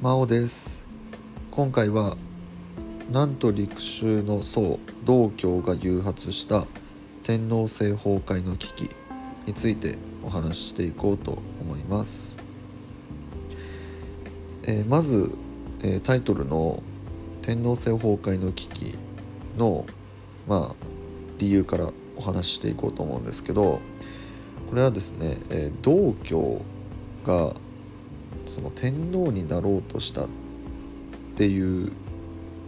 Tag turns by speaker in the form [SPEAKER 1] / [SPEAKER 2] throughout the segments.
[SPEAKER 1] 真央です。今回はなんと陸州の宋道教が誘発した天皇制崩壊の危機についてお話ししていこうと思います、えーまず、えータイトルの「天皇制崩壊の危機の」まあ理由からお話ししていこうと思うんですけどこれはですね、えー道教がその天皇になろうとしたっていう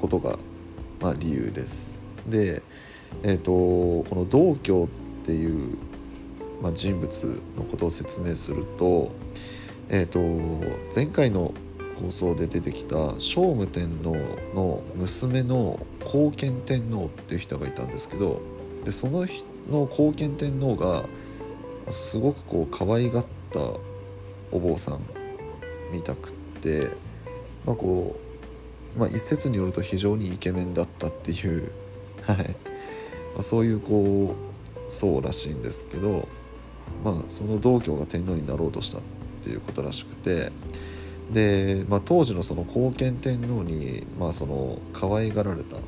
[SPEAKER 1] ことが、まあ、理由です。で、えー、とこの道教っていう、まあ、人物のことを説明すると,、えー、と前回の放送で出てきた聖武天皇の娘の後見天皇っていう人がいたんですけどでその人の後見天皇がすごくこう可愛がったお坊さんみたくって、まあこうまあ、一説によると非常にイケメンだったっていう、はい。まあ、そういうこうそうらしいんですけど、まあ、その道教が天皇になろうとしたっていうことらしくてで、まあ、当時のその後見天皇に、まあ、その可愛がられた、うん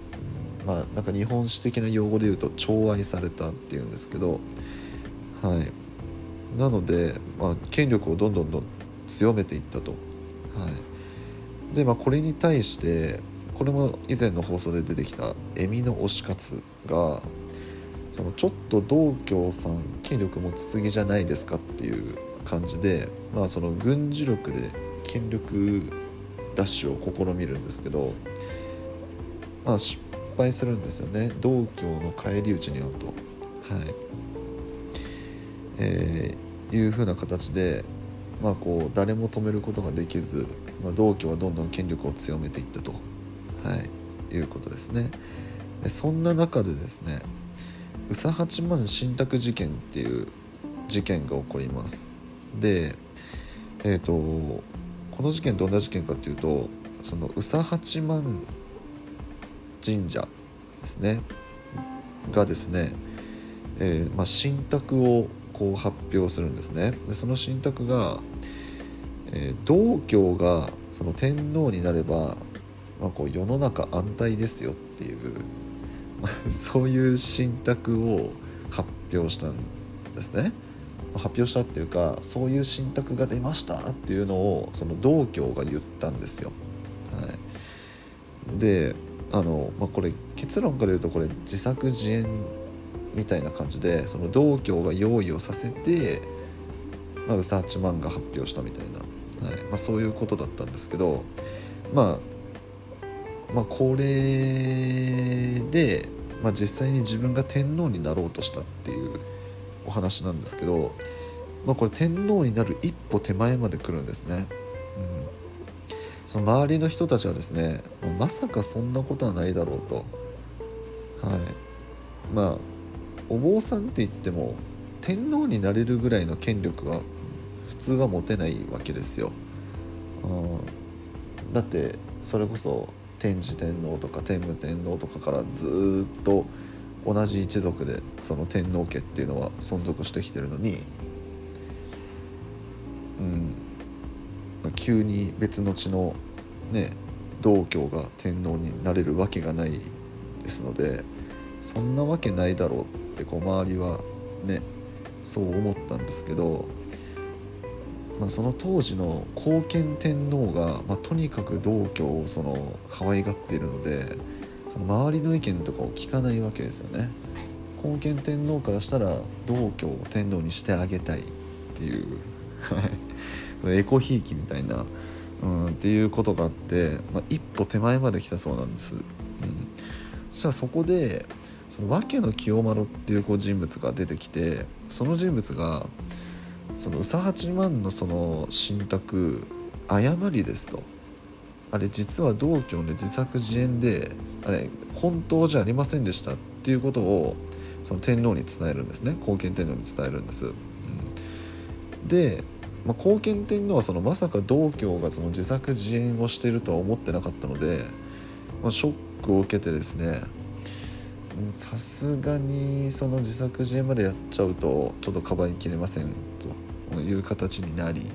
[SPEAKER 1] まあ、なんか日本史的な用語で言うと寵愛されたっていうんですけど、はい、なので、まあ、権力をどんどんどん強めていったと。はい、で、まあ、これに対してこれも以前の放送で出てきた恵美の推し活がそのちょっと道教さん権力持ちすぎじゃないですかっていう感じで、まあ、その軍事力で権力奪取を試みるんですけど、まあ、失敗するんですよね道教の返り討ちに遭うと。はいえーいうふうな形で、まあ、こう誰も止めることができず、まあ、道教はどんどん権力を強めていったと、はい、いうことですね。でそんな中でですね宇佐八幡信託事件っていう事件が起こります。で、えー、とこの事件どんな事件かっていうとその宇佐八幡神社ですねがですね、えーまあ、信託をこう発表するんですね。でその信託が、えー道教がその天皇になれば、まあ、こう世の中安泰ですよっていう、そういう信託を発表したんですね。発表したっていうかそういう信託が出ましたっていうのをその道教が言ったんですよ、はい、であの、まあ、これ結論から言うとこれ自作自演みたいな感じでその道教が用意をさせて、まあ、宇佐八幡が発表したみたいな、はい。まあ、そういうことだったんですけど、まあ、まあこれで、まあ、実際に自分が天皇になろうとしたっていうお話なんですけど、まあ、これ天皇になる一歩手前まで来るんですね。うん。その周りの人たちはですねまさかそんなことはないだろうと。はい。まあお坊さんって言っても天皇になれるぐらいの権力は普通は持てないわけですよ。うんだってそれこそ天智天皇とか天武天皇とかからずっと同じ一族でその天皇家っていうのは存続してきてるのに、うんまあ急に別の地のね道教が天皇になれるわけがないですのでそんなわけないだろうってこう周りはねそう思ったんですけど、まあ、その当時の後見天皇が、まあ、とにかく道教をその可愛がっているのでその周りの意見とかを聞かないわけですよね。後見天皇からしたら道教を天皇にしてあげたいっていうはいエコひいきみたいな、うん、っていうことがあって、まあ、一歩手前まで来たそうなんです。うん、そしたらそこでその訳の清丸っていうこう人物が出てきてその人物がその宇佐八幡のその信託誤りですと。あれ実は道教の自作自演であれ本当じゃありませんでしたっていうことをその天皇に伝えるんですね。後見天皇に伝えるんです。うん。で、まあ、見天皇はそのまさか道教がその自作自演をしているとは思ってなかったので、まあ、ショックを受けてですねさすがにその自作自演までやっちゃうとちょっとかばいきれませんという形になり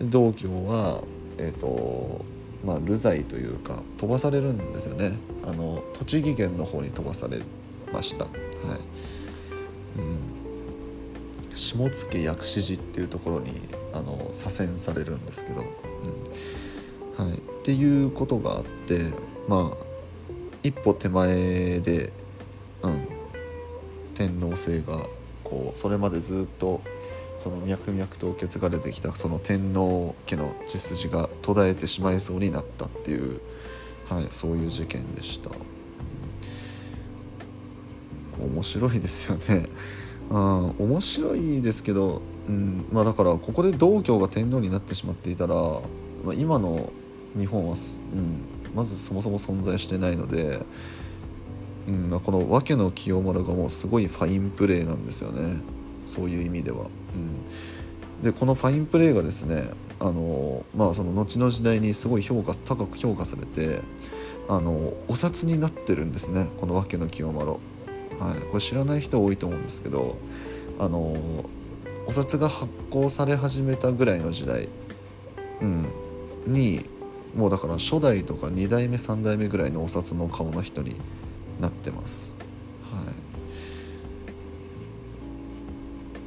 [SPEAKER 1] 道教は、えーとまあ、流罪というか飛ばされるんですよね。あの栃木県の方に飛ばされました、はい。うん、下野薬師寺っていうところにあの左遷されるんですけど、うん。はい、っていうことがあってまあ一歩手前で、うん、天皇制がこうそれまでずっとその脈々と受け継がれてきたその天皇家の血筋が途絶えてしまいそうになったっていう、はい、そういう事件でした。面白いですよね。うん、面白いですけど、うんまあ、だからここで道教が天皇になってしまっていたら、まあ、今の日本は、うん、まずそもそも存在してないので、うんま、この訳の清丸がもうすごいファインプレーなんですよね。そういう意味では。うん、でこのファインプレーがですねあの、まあ、その後の時代にすごい評価高く評価されてあのお札になってるんですね。この訳の清丸。はい、これ知らない人多いと思うんですけどあのお札が発行され始めたぐらいの時代、うん、にもうだから初代とか2代目3代目ぐらいのお札の顔の人になってます。はい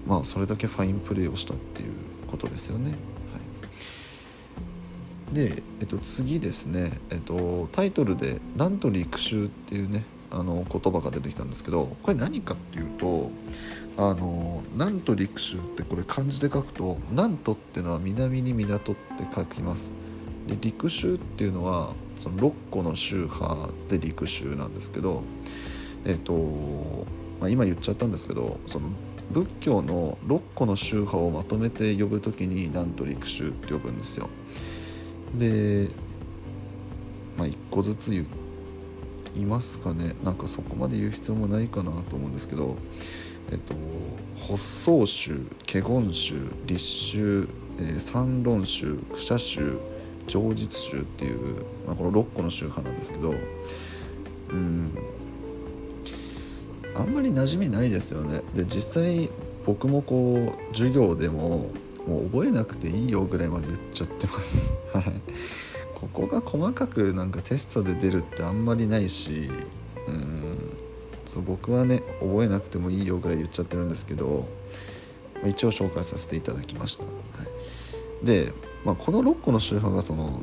[SPEAKER 1] まあそれだけファインプレーをしたっていうことですよね。はい、で、えっと、次ですね、えっと、タイトルで「なんと陸襲」っていうねあの言葉が出てきたんですけどこれ何かっていうと「あのなんと陸襲」ってこれ漢字で書くと「なんと」っていうのは南に港って書きます。で陸州っていうのはその6個の宗派で陸州なんですけどえっ、と、まあ、今言っちゃったんですけどその仏教の6個の宗派をまとめて呼ぶ時になんと陸州って呼ぶんですよ。で、まあ、1個ずつ言いますかねなんかそこまで言う必要もないかなと思うんですけどえっと発想宗華厳宗立宗、えー、三論宗苦社宗上実宗っていう、まあ、この6個の宗派なんですけどうん。あんまり馴染みないですよね。で実際僕もこう授業でももう覚えなくていいよぐらいまで言っちゃってます。はい。ここが細かくなんかテストで出るってあんまりないしうん。そう僕はね覚えなくてもいいよぐらい言っちゃってるんですけど一応紹介させていただきました、はい、でまあ、この6個の宗派がその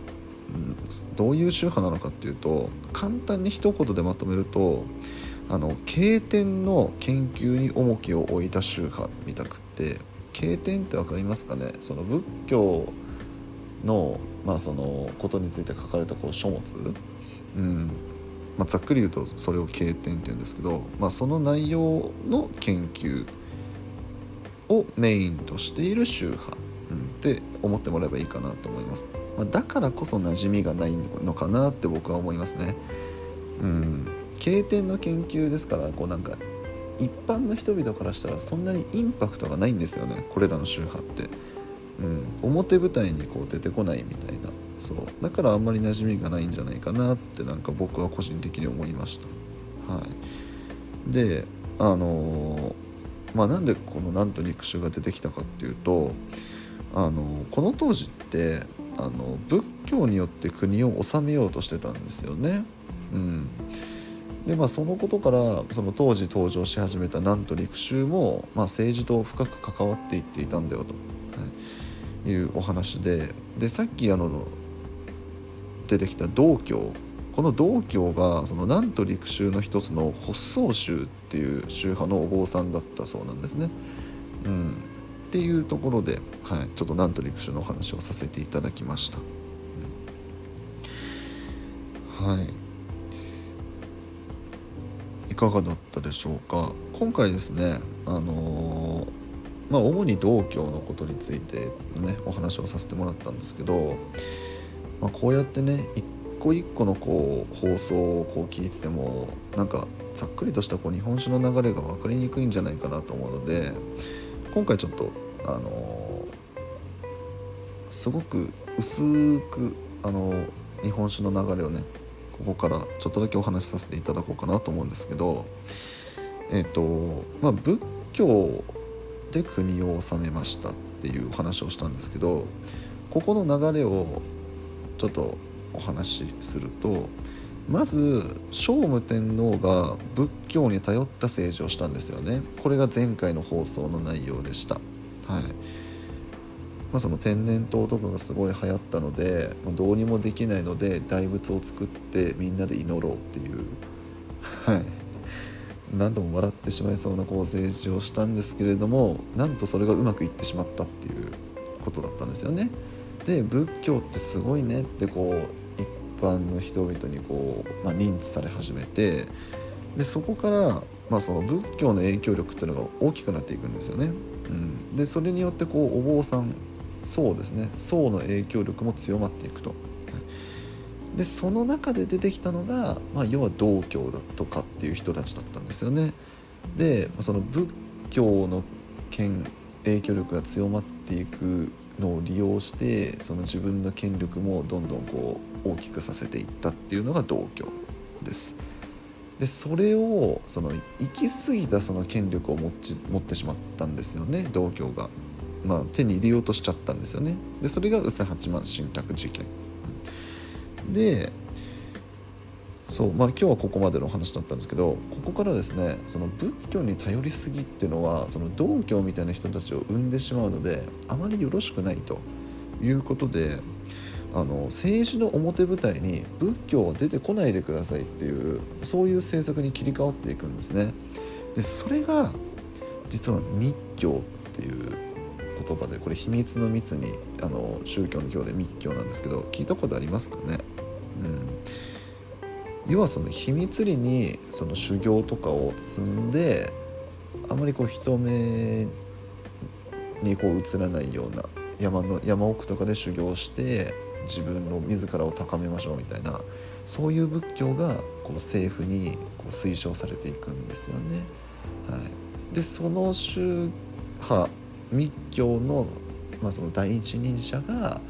[SPEAKER 1] どういう宗派なのかっていうと簡単に一言でまとめるとあの経典の研究に重きを置いた宗派みたくって経典って分かりますかね？その仏教の,、まあそのことについて書かれたこう書物、うん。まあ、ざっくり言うとそれを経典って言うんですけど、まあ、その内容の研究をメインとしている宗派。って思ってもらえばいいかなと思います、まあ、だからこそ馴染みがないのかなって僕は思いますね。うん。経典の研究ですからこうなんか一般の人々からしたらそんなにインパクトがないんですよね。これらの宗派って、うん、表舞台にこう出てこないみたいな。そう。だからあんまり馴染みがないんじゃないかなってなんか僕は個人的に思いました。はい。であのー、まあなんでこのなんと肉種が出てきたかっていうとあのこの当時ってあの仏教によって国を治めようとしてたんですよね。うん、でまあそのことからその当時登場し始めた南都陸州も、まあ、政治と深く関わっていっていたんだよと、はい、いうお話で。でさっきあの出てきた道教。この道教がその南都陸州の一つの発想宗っていう宗派のお坊さんだったそうなんですね。うん、っていうところで、はい、ちょっとなんと陸手のお話をさせていただきました。うん、はいいかがだったでしょうか？今回ですねあのー、まあ主に道教のことについてのねお話をさせてもらったんですけど、まあ、こうやってね一個一個のこう放送をこう聞いててもなんかざっくりとしたこう日本酒の流れが分かりにくいんじゃないかなと思うので今回ちょっとあのすごく薄くあの日本酒の流れをねここからちょっとだけお話しさせていただこうかなと思うんですけどえっ、ー、とまあ仏教で国を治めましたっていうお話をしたんですけどここの流れをちょっとお話しするとまず聖武天皇が仏教に頼った政治をしたんですよね。これが前回の放送の内容でした。はい。まあ、その天然痘とかがすごい流行ったので、まあ、どうにもできないので大仏を作ってみんなで祈ろうっていう。はい。何度も笑ってしまいそうなこう政治をしたんですけれどもなんとそれがうまくいってしまったっていうことだったんですよね。で仏教ってすごいねってこう般の人々にこう、まあ、認知され始めてでそこから、まあ、その仏教の影響力っていうのが大きくなっていくんですよね。うん、でそれによってこうお坊さん僧ですね僧の影響力も強まっていくと。でその中で出てきたのが、まあ、要は道教だとかっていう人たちだったんですよね。でその仏教の権影響力が強まっていくのを利用してその自分の権力もどんどんこう大きくさせていったっていうのが道教です。でそれをその行き過ぎたその権力を持ち持ってしまったんですよね道教が。まあ、手に入れようとしちゃったんですよね。でそれが宇瀬八幡神託事件。でそうまあ今日はここまでの話だったんですけどここからですねその仏教に頼りすぎっていうのはその道教みたいな人たちを生んでしまうのであまりよろしくないということであの政治の表舞台に仏教は出てこないでくださいっていうそういう政策に切り替わっていくんですね。でそれが実は密教っていう言葉でこれ秘密の密にあの宗教の教で密教なんですけど聞いたことありますかね、うん、要はその秘密裏にその修行とかを積んであまりこう人目にこう映らないような山の山奥とかで修行して自分の自らを高めましょうみたいなそういう仏教がこう政府にこう推奨されていくんですよね。はい、でその宗派密教の,、まあその第一人者が、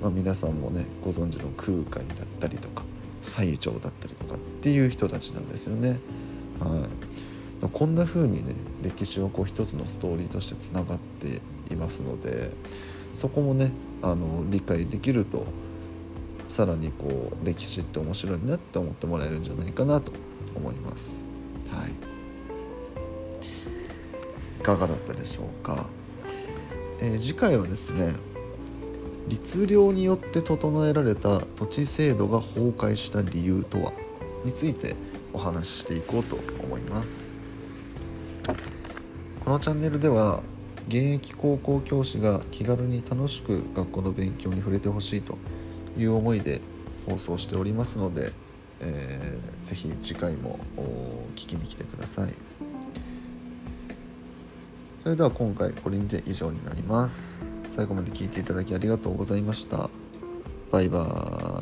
[SPEAKER 1] まあ、皆さんもねご存知の空海だったりとか最澄だったりとかっていう人たちなんですよね。はい、こんな風にね歴史はこう一つのストーリーとしてつながっていますのでそこもねあの理解できるとさらにこう歴史って面白いなって思ってもらえるんじゃないかなと思います。はい、いかがだったでしょうか？えー、次回はですね律令によって整えられた土地制度が崩壊した理由とはについてお話ししていこうと思いますこのチャンネルでは現役高校教師が気軽に楽しく学校の勉強に触れてほしいという思いで放送しておりますので、えー、ぜひ次回も聞きに来てください。それでは今回これにて以上になります。最後まで聞いていただきありがとうございました。バイバーイ。